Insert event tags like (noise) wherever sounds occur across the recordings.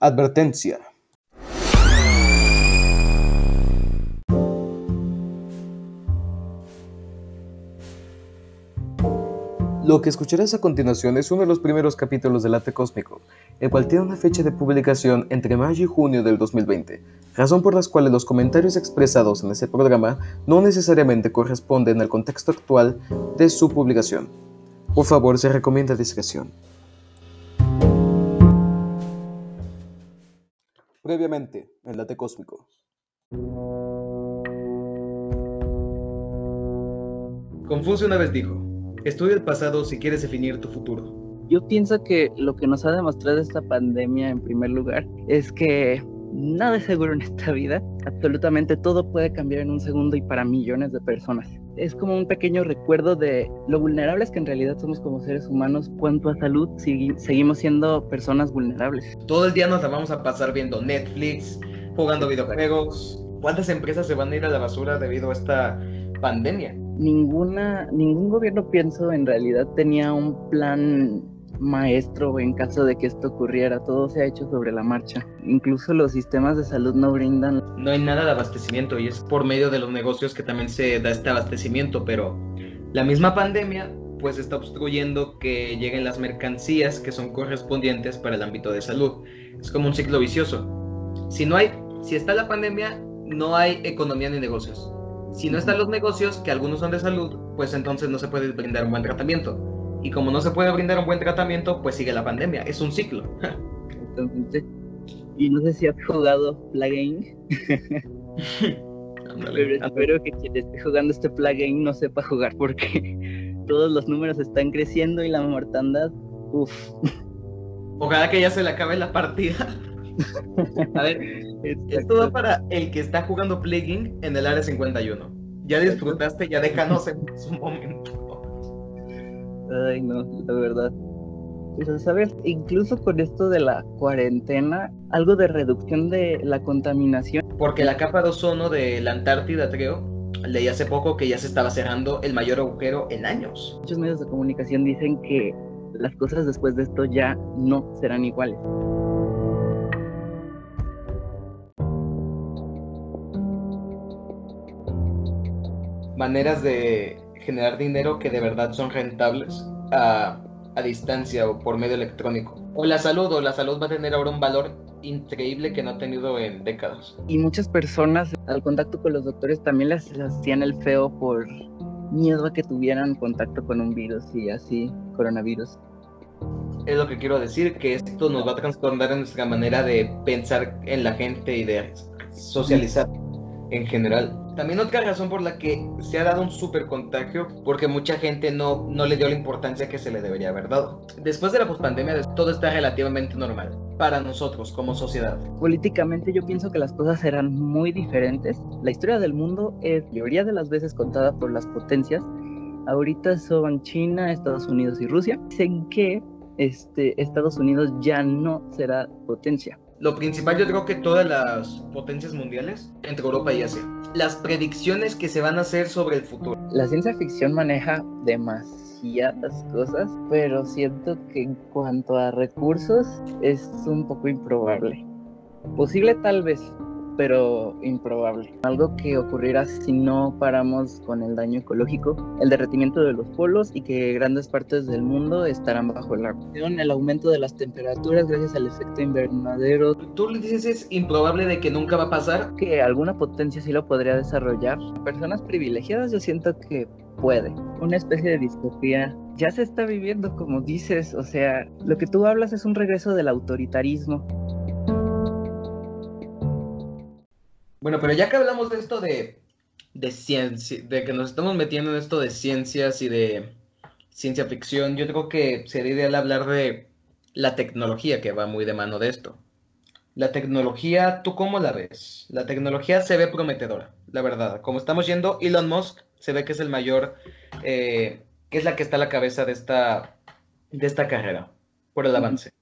Advertencia. Lo que escucharás a continuación es uno de los primeros capítulos del Ate Cósmico, el cual tiene una fecha de publicación entre mayo y junio del 2020, razón por las cuales los comentarios expresados en ese programa no necesariamente corresponden al contexto actual de su publicación. Por favor, se recomienda discreción. Previamente, en Late Cósmico. Confucio una vez dijo, estudia el pasado si quieres definir tu futuro. Yo pienso que lo que nos ha demostrado esta pandemia en primer lugar es que nada es seguro en esta vida. Absolutamente todo puede cambiar en un segundo y para millones de personas. Es como un pequeño recuerdo de lo vulnerables que en realidad somos como seres humanos. Cuanto a salud, seguimos siendo personas vulnerables. Todo el día nos la vamos a pasar viendo Netflix, jugando videojuegos. ¿Cuántas empresas se van a ir a la basura debido a esta pandemia? Ninguna, ningún gobierno, pienso, en realidad tenía un plan maestro en caso de que esto ocurriera. Todo se ha hecho sobre la marcha. Incluso los sistemas de salud no brindan. No hay nada de abastecimiento y es por medio de los negocios que también se da este abastecimiento, pero la misma pandemia pues está obstruyendo que lleguen las mercancías que son correspondientes para el ámbito de salud. Es como un ciclo vicioso. Si no hay, si está la pandemia, no hay economía ni negocios. Si no están los negocios, que algunos son de salud, pues entonces no se puede brindar un buen tratamiento y como no se puede brindar un buen tratamiento, pues sigue la pandemia. Es un ciclo. (laughs) y no sé si has jugado Plague (laughs) Pero espero que quien esté jugando este Plague no sepa jugar porque (laughs) todos los números están creciendo y la mortandad, uff. Ojalá que ya se le acabe la partida. A ver, esto va para el que está jugando Plague en el área 51. Ya disfrutaste, ya déjanos en su momento. Ay, no, la verdad. Pues, ¿sabes? Incluso con esto de la cuarentena, algo de reducción de la contaminación. Porque la capa de ozono de la Antártida, creo, leí hace poco que ya se estaba cerrando el mayor agujero en años. Muchos medios de comunicación dicen que las cosas después de esto ya no serán iguales. Maneras de generar dinero que de verdad son rentables a, a distancia o por medio electrónico. O la salud, o la salud va a tener ahora un valor increíble que no ha tenido en décadas. Y muchas personas al contacto con los doctores también les hacían el feo por miedo a que tuvieran contacto con un virus y así, coronavirus. Es lo que quiero decir, que esto nos va a transformar en nuestra manera de pensar en la gente y de socializar en general. También otra razón por la que se ha dado un super contagio, porque mucha gente no, no le dio la importancia que se le debería haber dado. Después de la pospandemia, todo está relativamente normal para nosotros como sociedad. Políticamente yo pienso que las cosas serán muy diferentes. La historia del mundo es, mayoría de las veces, contada por las potencias. Ahorita son China, Estados Unidos y Rusia. Dicen que este, Estados Unidos ya no será potencia lo principal yo creo que todas las potencias mundiales entre Europa y Asia. Las predicciones que se van a hacer sobre el futuro. La ciencia ficción maneja demasiadas cosas, pero siento que en cuanto a recursos es un poco improbable. Posible tal vez, pero improbable. Algo que ocurrirá si no paramos con el daño ecológico, el derretimiento de los polos y que grandes partes del mundo estarán bajo el agua. El aumento de las temperaturas gracias al efecto invernadero. ¿Tú le dices es improbable de que nunca va a pasar? Que alguna potencia sí lo podría desarrollar. Personas privilegiadas yo siento que puede. Una especie de distopía ya se está viviendo, como dices, o sea, lo que tú hablas es un regreso del autoritarismo. Bueno, pero ya que hablamos de esto de, de ciencia, de que nos estamos metiendo en esto de ciencias y de ciencia ficción, yo creo que sería ideal hablar de la tecnología que va muy de mano de esto. La tecnología, ¿tú cómo la ves? La tecnología se ve prometedora, la verdad. Como estamos yendo, Elon Musk se ve que es el mayor, eh, que es la que está a la cabeza de esta, de esta carrera, por el avance.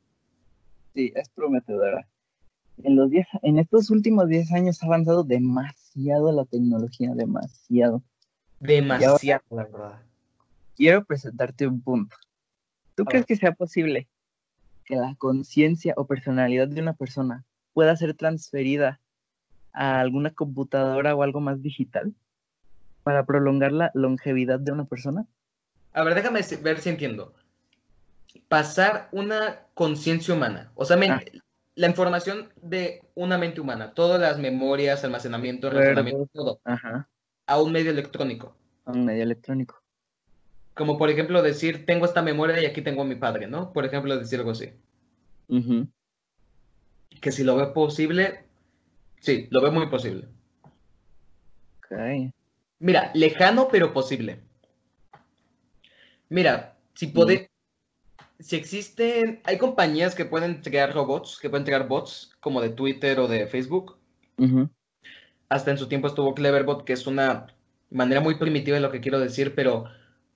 Sí, es prometedora en, los diez, en estos últimos 10 años ha avanzado demasiado la tecnología, demasiado. Demasiado, la verdad. Quiero presentarte un punto. ¿Tú crees que sea posible que la conciencia o personalidad de una persona pueda ser transferida a alguna computadora o algo más digital para prolongar la longevidad de una persona? A ver, déjame ver si entiendo. Pasar una conciencia humana, o sea, Ah. La información de una mente humana, todas las memorias, almacenamiento, razonamiento, todo, Ajá, a un medio electrónico. a un medio electrónico. Como por ejemplo decir, tengo esta memoria y aquí tengo a mi padre, ¿no? Por ejemplo, decir algo así. Que si lo veo posible, sí, lo veo muy posible. Ok. Mira, lejano pero posible. Mira, si puede, si existen, hay compañías que pueden crear robots, que pueden crear bots como de Twitter o de Facebook. Hasta en su tiempo estuvo Cleverbot, que es una manera muy primitiva de lo que quiero decir, pero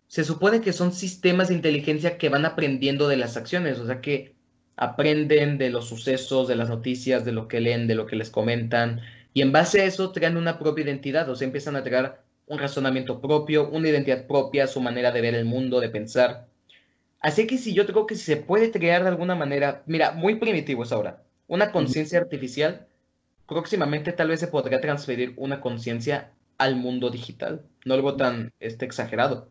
se supone que son sistemas de inteligencia que van aprendiendo de las acciones, o sea que aprenden de los sucesos, de las noticias, de lo que leen, de lo que les comentan, y en base a eso crean una propia identidad, o sea, empiezan a crear un razonamiento propio, una identidad propia, su manera de ver el mundo, de pensar. Así que si yo creo que si se puede crear de alguna manera, mira, muy primitivo es ahora, una conciencia artificial, próximamente tal vez se podría transferir una conciencia al mundo digital. No algo tan este, exagerado.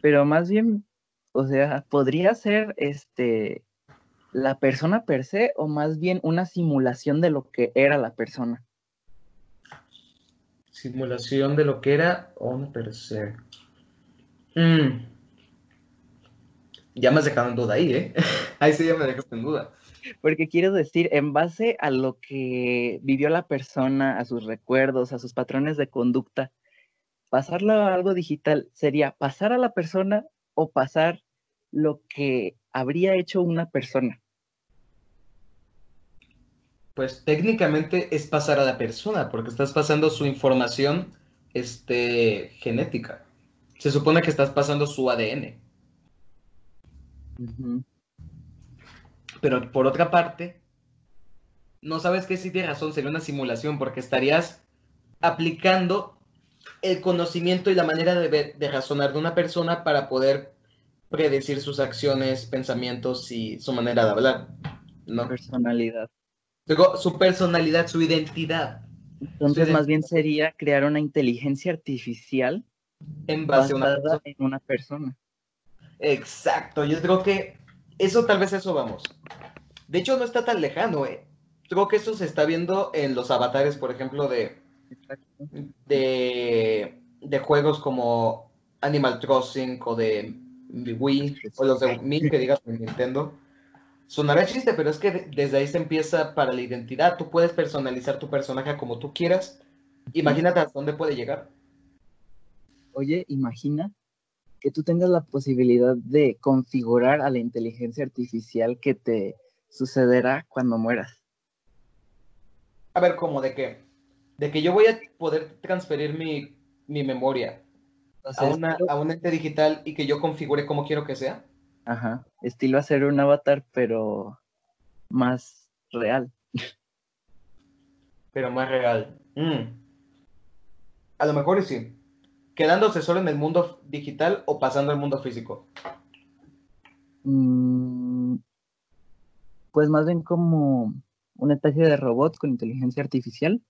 Pero más bien, o sea, podría ser este la persona per se o más bien una simulación de lo que era la persona. Simulación de lo que era on per se. Mm. Ya me has dejado en duda ahí, ¿eh? (laughs) Ahí sí ya me dejaste en duda. Porque quiero decir, en base a lo que vivió la persona, a sus recuerdos, a sus patrones de conducta, pasarlo a algo digital sería pasar a la persona o pasar lo que habría hecho una persona. Pues técnicamente es pasar a la persona, porque estás pasando su información este, genética. Se supone que estás pasando su ADN. Pero por otra parte, no sabes que sí tiene razón, sería una simulación, porque estarías aplicando el conocimiento y la manera de, ver- de razonar de una persona para poder predecir sus acciones, pensamientos y su manera de hablar, ¿no? Personalidad. Luego, su personalidad, su identidad, Entonces, más bien sería crear una inteligencia artificial en base a una basada persona. en una persona. Exacto, yo creo que eso tal vez eso vamos. De hecho, no está tan lejano, ¿eh? Creo que eso se está viendo en los avatares, por ejemplo, de, de, de juegos como Animal Crossing o de Wii, o los de Wii que digas de Nintendo. Sonará chiste, pero es que de- desde ahí se empieza para la identidad. Tú puedes personalizar tu personaje como tú quieras. Imagínate hasta dónde puede llegar. Oye, imagina que tú tengas la posibilidad de configurar a la inteligencia artificial que te sucederá cuando mueras. A ver, ¿cómo? ¿De qué? De que yo voy a poder transferir mi, mi memoria O a, una, a un ente digital y que yo configure como quiero que sea. Ajá, estilo hacer un avatar, pero más real. Pero más real. Mm. A lo mejor sí. Quedándose solo en el mundo digital o pasando al mundo físico. Mm, pues más bien como una especie de robot con inteligencia artificial.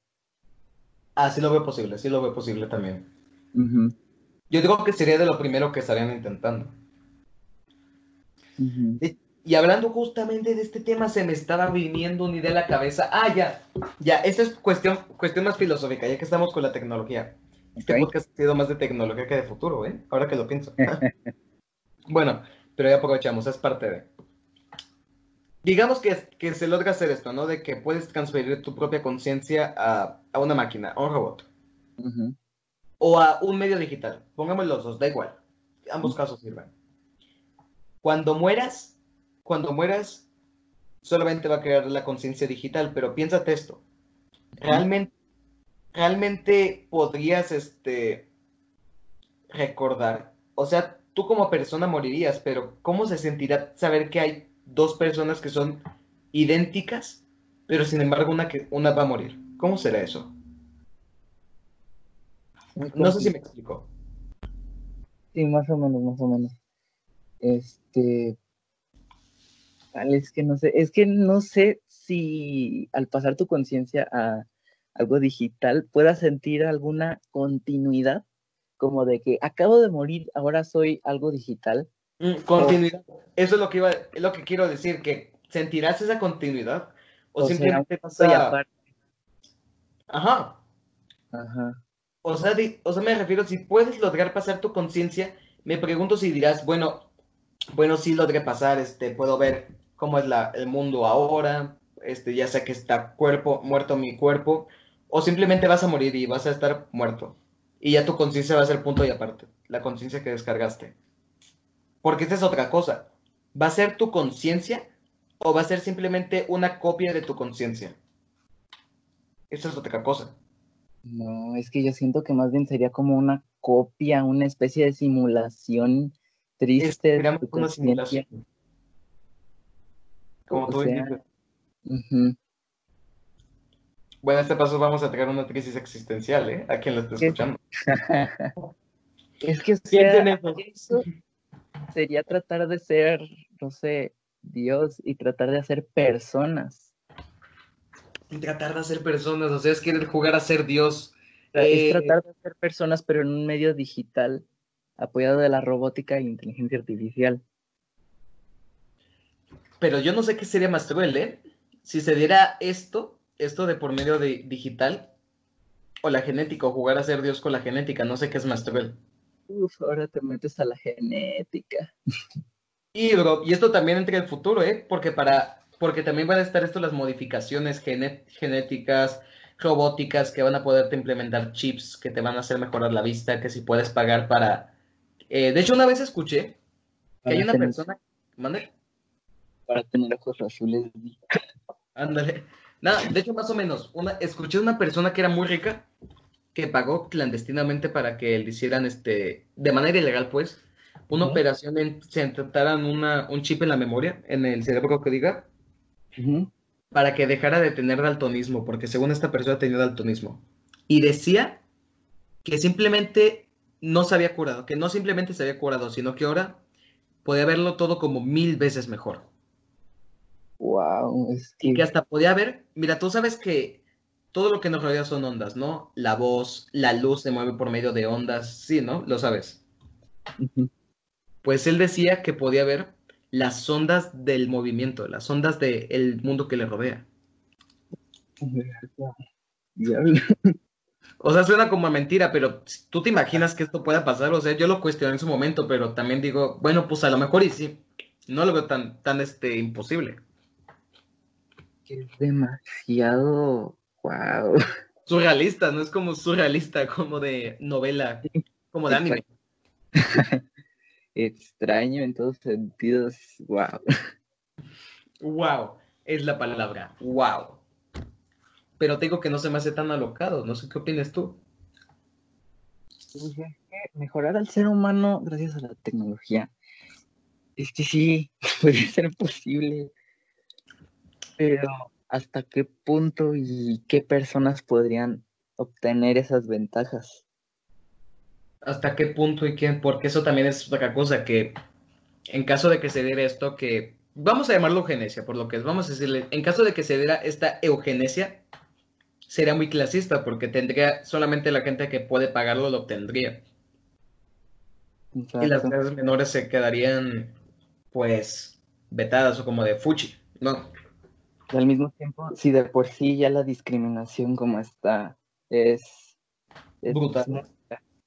Ah, sí lo veo posible, sí lo veo posible también. Yo digo que sería de lo primero que estarían intentando. Y hablando justamente de este tema, se me estaba viniendo una idea a la cabeza. Ah, ya, ya, esta es cuestión, cuestión más filosófica, ya que estamos con la tecnología. Este Ok. podcast ha sido más de tecnología que de futuro, ¿eh? Ahora que lo pienso. (laughs) bueno, pero ya aprovechamos, es parte de. Digamos que, que se logra hacer esto, ¿no? De que puedes transferir tu propia conciencia a, a una máquina, a un robot, o a un medio digital. Pongamos los dos, da igual. Ambos casos sirven. Cuando mueras, cuando mueras, solamente va a crear la conciencia digital, pero piénsate esto. Realmente, realmente podrías, este, recordar. O sea, tú como persona morirías, pero ¿cómo se sentirá saber que hay dos personas que son idénticas, pero sin embargo una que una va a morir? ¿Cómo será eso? muy No sé si me explico. Sí, más o menos, más o menos. Este. Es que no sé. Es que no sé si al pasar tu conciencia a algo digital puedas sentir alguna continuidad, como de que acabo de morir, ahora soy algo digital. Mm, continuidad. Eso es lo que iba, es lo que quiero decir, que sentirás esa continuidad o, simplemente aparte. Ajá. Ajá. O sea, o sea, me refiero, si puedes lograr pasar tu conciencia, me pregunto si dirás, bueno, bueno, sí logré pasar, este, puedo ver cómo es la, el mundo ahora, este, ya sé que está cuerpo, muerto mi cuerpo, o simplemente vas a morir y vas a estar muerto. Y ya tu conciencia va a ser punto y aparte, la conciencia que descargaste. Porque esta es otra cosa. ¿Va a ser tu conciencia o va a ser simplemente una copia de tu conciencia? Esa es otra cosa. No, es que yo siento que más bien sería como una copia, una especie de simulación triste de tu conciencia. Como tú dices. Bueno, en este paso vamos a tener una crisis existencial, ¿eh? A quien lo esté escuchando. (laughs) es que eso sería tratar de ser, no sé, Dios y tratar de hacer personas. Y tratar de hacer personas, o sea, es querer jugar a ser Dios. Es eh, tratar de hacer personas, pero en un medio digital, apoyado de la robótica e inteligencia artificial. Pero yo no sé qué sería más cruel, ¿eh? Si se diera esto, esto de por medio de digital, o la genética, o jugar a ser Dios con la genética, no sé qué es más cruel. Uf, ahora te metes a la genética. Y, y esto también entra en el futuro, ¿eh? Porque para porque también van a estar esto las modificaciones genéticas, robóticas, que van a poderte implementar chips que te van a hacer mejorar la vista, que si puedes pagar para... Eh, de hecho, una vez escuché que hay una persona... ¿Mande? Para tener ojos azules. Ándale. Nada, de hecho, más o menos, una, escuché una persona que era muy rica que pagó clandestinamente para que le hicieran, este, de manera ilegal, pues, una operación en, se intentaran una, un chip en la memoria, en el cerebro que diga, para que dejara de tener daltonismo, porque según esta persona tenía daltonismo. Y decía que simplemente no se había curado, que no simplemente se había curado, sino que ahora podía verlo todo como mil veces mejor. Wow, Y que hasta podía ver, mira, tú sabes que todo lo que nos rodea son ondas, ¿no? La voz, la luz se mueve por medio de ondas, sí, ¿no? Lo sabes. Pues él decía que podía ver las ondas del movimiento, las ondas del mundo que le rodea. (laughs) O sea, suena como a mentira, pero tú te imaginas que esto pueda pasar. O sea, yo lo cuestioné en su momento, pero también digo, bueno, pues a lo mejor y sí. No lo veo tan, tan este, imposible. Es demasiado. Wow. Surrealista, no es como surrealista, como de novela, como de anime. (laughs) extraño en todos sentidos. Wow. Wow, es la palabra. Wow. Pero tengo que no se me hace tan alocado. No sé qué opinas tú. Pues mejorar al ser humano gracias a la tecnología. Es que sí, (laughs) puede ser posible. Pero ¿hasta qué punto y qué personas podrían obtener esas ventajas? hasta qué punto y quién, porque eso también es otra cosa que en caso de que se diera esto que vamos a llamarlo eugenesia, por lo que es, vamos a decirle, en caso de que se diera esta eugenesia, sería muy clasista porque tendría solamente la gente que puede pagarlo lo obtendría. Y las clases menores se quedarían pues vetadas o como de fuchi, ¿no? Y al mismo tiempo, si de por sí ya la discriminación como está es, es brutal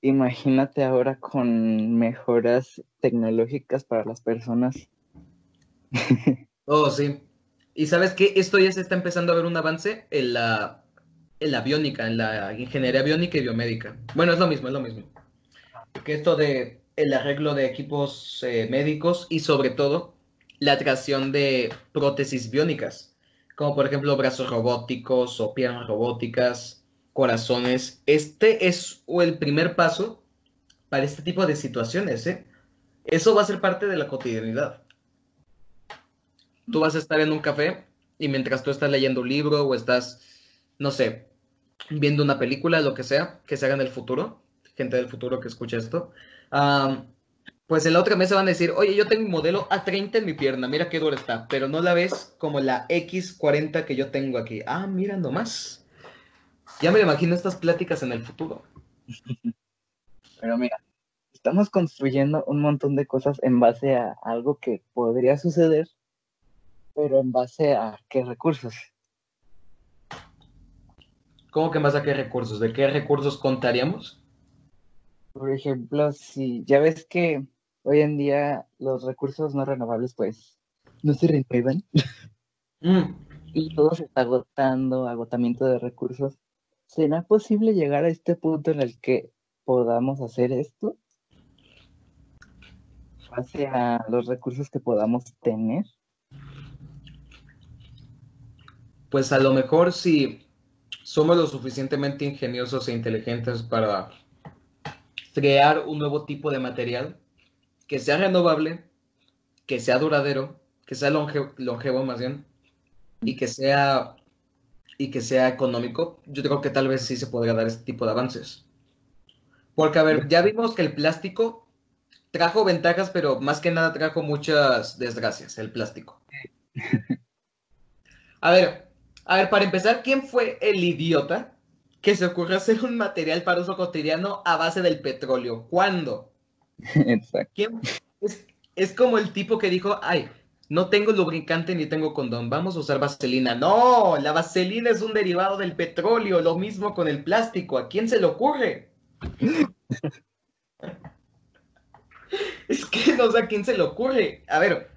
imagínate ahora con mejoras tecnológicas para las personas. (laughs) oh, sí. Y sabes que esto ya se está empezando a ver un avance en la, en la biónica, en la ingeniería biónica y biomédica. Bueno, es lo mismo, es lo mismo. Que esto de el arreglo de equipos eh, médicos y sobre todo la creación de prótesis biónicas, como por ejemplo brazos robóticos o piernas robóticas, corazones, este es el primer paso para este tipo de situaciones, ¿eh? Eso va a ser parte de la cotidianidad. Tú vas a estar en un café y mientras tú estás leyendo un libro o estás, no sé, viendo una película, lo que sea, que se haga en el futuro, gente del futuro que escuche esto, pues en la otra mesa van a decir, oye, yo tengo un modelo A30 en mi pierna, mira qué dura está, pero no la ves como la X40 que yo tengo aquí. Ah, mira nomás. Ya me imagino estas pláticas en el futuro. Pero mira, estamos construyendo un montón de cosas en base a algo que podría suceder, pero en base a qué recursos. ¿Cómo que más a qué recursos? ¿De qué recursos contaríamos? Por ejemplo, si ya ves que hoy en día los recursos no renovables pues no se renuevan Mm, y todo se está agotando, agotamiento de recursos. ¿Será posible llegar a este punto en el que podamos hacer esto? Base a los recursos que podamos tener. Pues a lo mejor si somos lo suficientemente ingeniosos e inteligentes para crear un nuevo tipo de material que sea renovable, que sea duradero, que sea longe- longevo más bien, y que sea y que sea económico, yo creo que tal vez sí se podría dar este tipo de avances. Porque, a ver, ya vimos que el plástico trajo ventajas, pero más que nada trajo muchas desgracias, el plástico. A ver, a ver, para empezar, ¿quién fue el idiota que se ocurrió hacer un material para uso cotidiano a base del petróleo? ¿Cuándo? Exacto. ¿Quién? Es, es como el tipo que dijo, ay, no tengo lubricante ni tengo condón, vamos a usar vaselina. No, la vaselina es un derivado del petróleo, lo mismo con el plástico. ¿A quién se le ocurre? (laughs) Es que no sé a quién se le ocurre. A ver.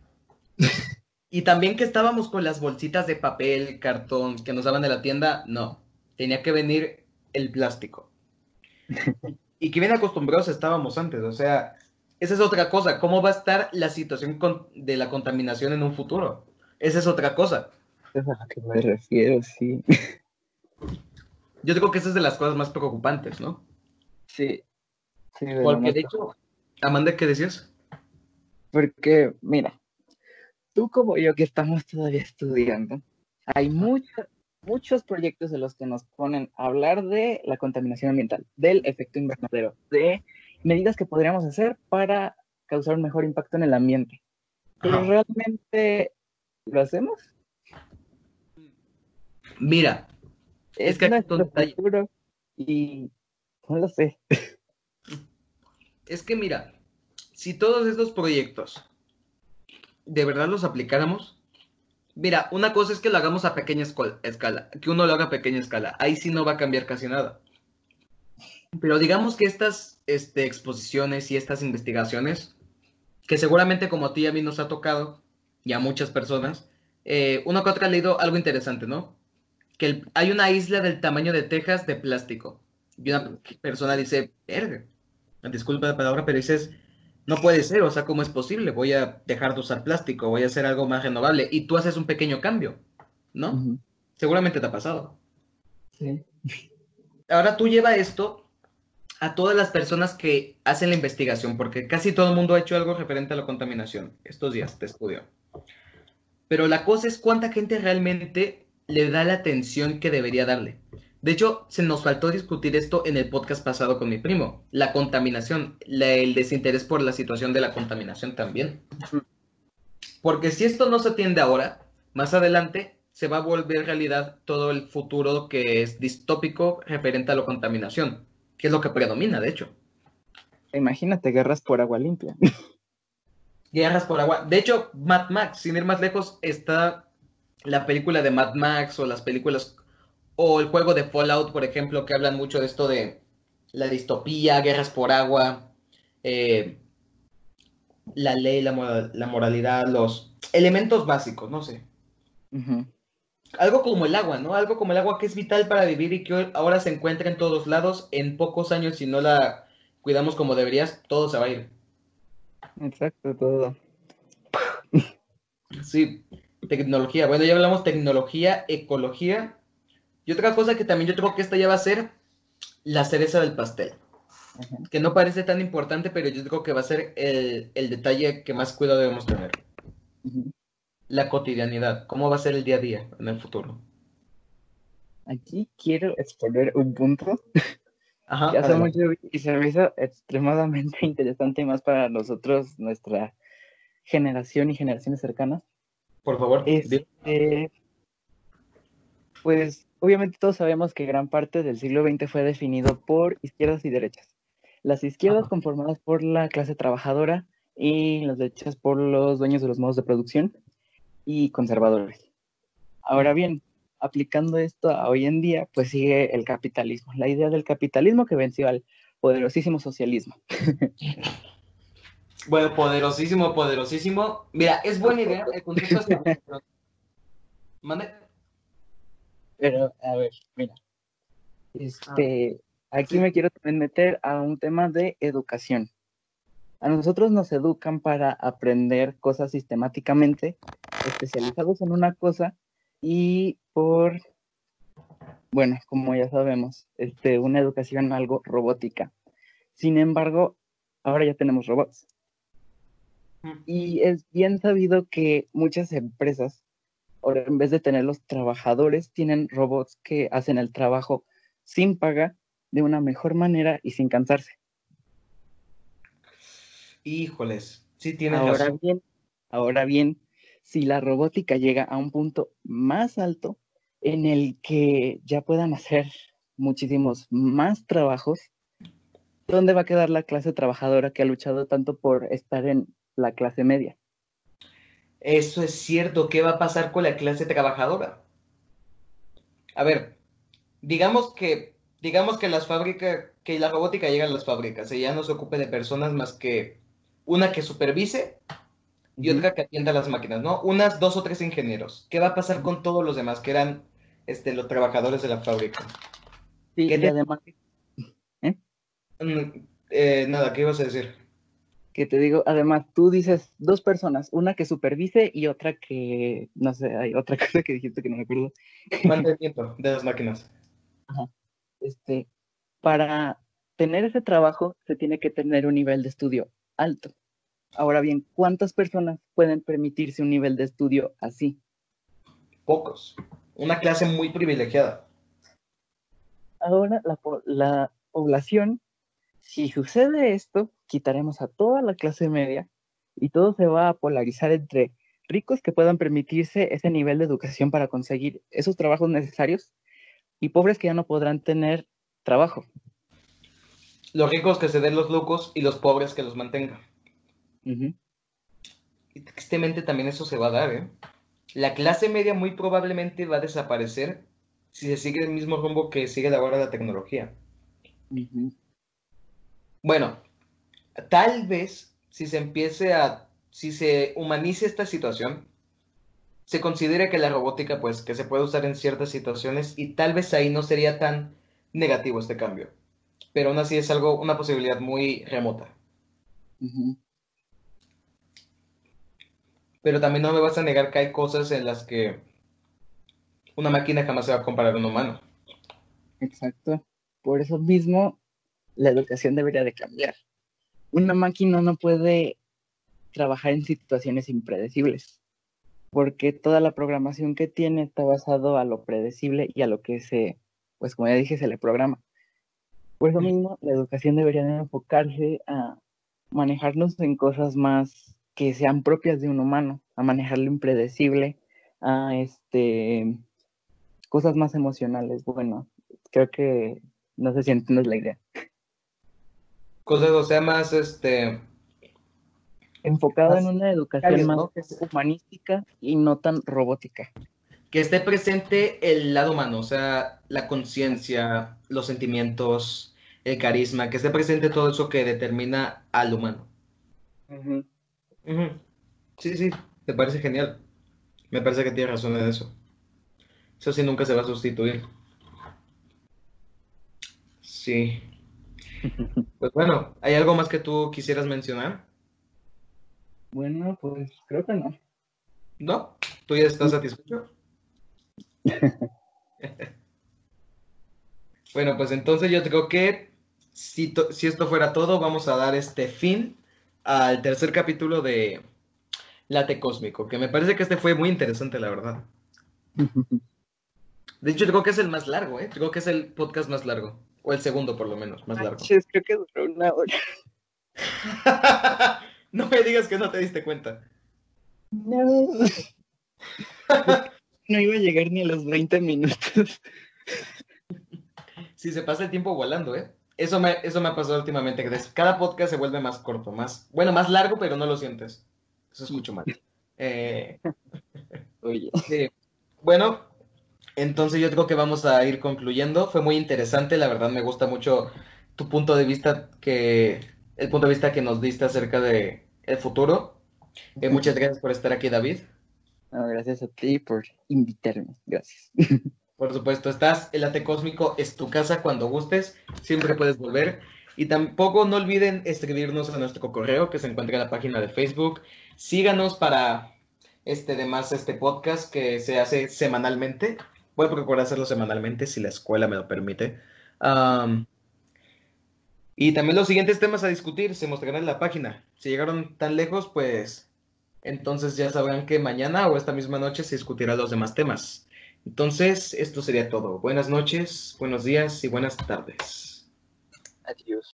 Y también que estábamos con las bolsitas de papel, cartón que nos daban de la tienda, no. Tenía que venir el plástico. (laughs) Y que bien acostumbrados estábamos antes, o sea, esa es otra cosa. ¿Cómo va a estar la situación con- de la contaminación en un futuro? Esa es otra cosa. Es a lo que me refiero, sí. Yo creo que esa es de las cosas más preocupantes, ¿no? Sí. Sí, de Porque de hecho, Amanda, ¿qué decías? Porque, mira, tú como yo que estamos todavía estudiando, hay muchos, muchos proyectos en los que nos ponen a hablar de la contaminación ambiental, del efecto invernadero, de medidas que podríamos hacer para causar un mejor impacto en el ambiente. Pero Ajá. realmente, ¿lo hacemos? Mira, Es que aquí está un nuestro futuro y no lo sé. es que mira, si todos estos proyectos de verdad los aplicáramos, mira, una cosa es que lo hagamos a pequeña escala, que uno lo haga a pequeña escala, ahí sí no va a cambiar casi nada. Pero digamos que estas este, exposiciones y estas investigaciones, que seguramente como a ti y a mí nos ha tocado, y a muchas personas, eh, uno que otro ha leído algo interesante, ¿no? Que hay una isla del tamaño de Texas de plástico. Y una persona dice, verga, disculpa la palabra, pero dices, no puede ser, o sea, ¿cómo es posible? Voy a dejar de usar plástico, voy a hacer algo más renovable. Y tú haces un pequeño cambio, ¿no? Seguramente te ha pasado. Sí. Ahora tú lleva esto a todas las personas que hacen la investigación, porque casi todo el mundo ha hecho algo referente a la contaminación estos días de estudio. Pero la cosa es cuánta gente realmente le da la atención que debería darle. De hecho, se nos faltó discutir esto en el podcast pasado con mi primo, la contaminación, la- el desinterés por la situación de la contaminación también. Porque si esto no se atiende ahora, más adelante se va a volver realidad todo el futuro que es distópico referente a la contaminación, que es lo que predomina, de hecho. Imagínate guerras por agua limpia. Guerras por agua. De hecho, Mad Max, sin ir más lejos, está la película de Mad Max o las películas o el juego de Fallout, por ejemplo, que hablan mucho de esto de la distopía, guerras por agua, eh, la ley, la, moral- la moralidad, los elementos básicos, no sé. Algo como el agua, ¿no? Algo como el agua que es vital para vivir y que hoy- ahora se encuentra en todos lados. En pocos años, si no la cuidamos como deberías, todo se va a ir. Exacto, todo. Sí, tecnología. Bueno, ya hablamos tecnología, ecología. Y otra cosa que también yo creo que esta ya va a ser la cereza del pastel. Que no parece tan importante, pero yo creo que va a ser el, el detalle que más cuidado debemos tener. La cotidianidad. ¿Cómo va a ser el día a día en el futuro? Aquí quiero exponer un punto (laughs) Ajá, hace mucho y se me hizo extremadamente (laughs) interesante más para nosotros, nuestra generación y generaciones cercanas. Por favor. Este, pues obviamente todos sabemos que gran parte del siglo XX fue definido por izquierdas y derechas. Las izquierdas conformadas por la clase trabajadora y las derechas por los dueños de los modos de producción y conservadores. Ahora bien, aplicando esto a hoy en día, pues sigue el capitalismo, la idea del capitalismo que venció al poderosísimo socialismo. (laughs) Bueno, poderosísimo, poderosísimo. Mira, es buena idea, el concepto es... (laughs) ¿Mande? Pero, a ver, mira. Este, aquí me quiero también meter a un tema de educación. A nosotros nos educan para aprender cosas sistemáticamente, especializados en una cosa, y por, bueno, como ya sabemos, este, una educación algo robótica. Sin embargo, ahora ya tenemos robots. Y es bien sabido que muchas empresas, ahora en vez de tener los trabajadores, tienen robots que hacen el trabajo sin paga, de una mejor manera y sin cansarse. Híjoles, sí tienes ahora Bien, ahora bien, si la robótica llega a un punto más alto en el que ya puedan hacer muchísimos más trabajos, ¿dónde va a quedar la clase trabajadora que ha luchado tanto por estar en la clase media? Eso es cierto. ¿Qué va a pasar con la clase trabajadora? A ver, digamos que, digamos que las fábricas, que la robótica llega a las fábricas y ya no se ocupe de personas más que una que supervise y otra que atienda las máquinas, ¿no? Unas dos o tres ingenieros. ¿Qué va a pasar con todos los demás que eran este, los trabajadores de la fábrica? Sí, ¿Qué además... ¿eh? Mm, ¿eh? nada, ¿qué ibas a decir? Que te digo, además, tú dices dos personas, una que supervise y otra que, no sé, hay otra (laughs) cosa que dijiste que no me acuerdo. Mantenimiento de las máquinas. Ajá. Este, para tener ese trabajo se tiene que tener un nivel de estudio alto. Ahora bien, ¿cuántas personas pueden permitirse un nivel de estudio así? Pocos. Una clase muy privilegiada. Ahora la, la población, si sucede esto, quitaremos a toda la clase media y todo se va a polarizar entre ricos que puedan permitirse ese nivel de educación para conseguir esos trabajos necesarios y pobres que ya no podrán tener trabajo. Los ricos que se den los locos y los pobres que los mantengan. Y tristemente también eso se va a dar, ¿eh? La clase media muy probablemente va a desaparecer si se sigue el mismo rumbo que sigue ahora la tecnología. Bueno, tal vez si se empiece a, si se humanice esta situación, se considere que la robótica, pues, que se puede usar en ciertas situaciones y tal vez ahí no sería tan negativo este cambio. Pero aún así es algo, una posibilidad muy remota pero también no me vas a negar que hay cosas en las que una máquina jamás se va a comparar a un humano. Exacto. Por eso mismo la educación debería de cambiar. Una máquina no puede trabajar en situaciones impredecibles, porque toda la programación que tiene está basado a lo predecible y a lo que se, pues como ya dije, se le programa. Por eso mismo la educación debería de enfocarse a manejarnos en cosas más que sean propias de un humano, a manejar lo impredecible, a este cosas más emocionales. Bueno, creo que no sé si entiendes la idea. Cosas, o sea, más este enfocado en una educación más humanística y no tan robótica. Que esté presente el lado humano, o sea, la conciencia, los sentimientos, el carisma, que esté presente todo eso que determina al humano. Sí, sí, te parece genial. Me parece que tienes razón en eso. Eso sí nunca se va a sustituir. Sí. (laughs) Pues bueno, ¿hay algo más que tú quisieras mencionar? Bueno, pues creo que no. ¿No? ¿Tú ya estás satisfecho? (laughs) bueno, pues entonces yo creo que si, si esto fuera todo, vamos a dar este fin al tercer capítulo de Late Cósmico, que me parece que este fue muy interesante, la verdad. (laughs) De hecho, creo que es el más largo, ¿eh? Creo que es el podcast más largo. O el segundo, por lo menos, más largo. Manches, creo que duró una hora. (laughs) no me digas que no te diste cuenta. No. (laughs) No iba a llegar ni a los 20 minutos. Sí, se pasa el tiempo volando, ¿eh? Eso me, eso me ha pasado últimamente, que cada podcast se vuelve más corto, más, bueno, más largo, pero no lo sientes. Eso escucho mal. Eh, (laughs) Oye, sí. Bueno, entonces yo creo que vamos a ir concluyendo. Fue muy interesante, la verdad me gusta mucho tu punto de vista que, el punto de vista que nos diste acerca de el futuro. Eh, muchas gracias por estar aquí, David. no, gracias a ti por invitarme. Gracias. Por supuesto, estás, el Ate Cósmico es tu casa cuando gustes, siempre puedes volver. Y tampoco no olviden escribirnos a nuestro correo que se encuentra en la página de Facebook. Síganos para este demás este podcast que se hace semanalmente. Voy a procurar hacerlo semanalmente si la escuela me lo permite. Y también los siguientes temas a discutir se mostrarán en la página. Si llegaron tan lejos, pues entonces ya sabrán que mañana o esta misma noche se discutirán los demás temas. Entonces, esto sería todo. Buenas noches, buenos días y buenas tardes. Adiós.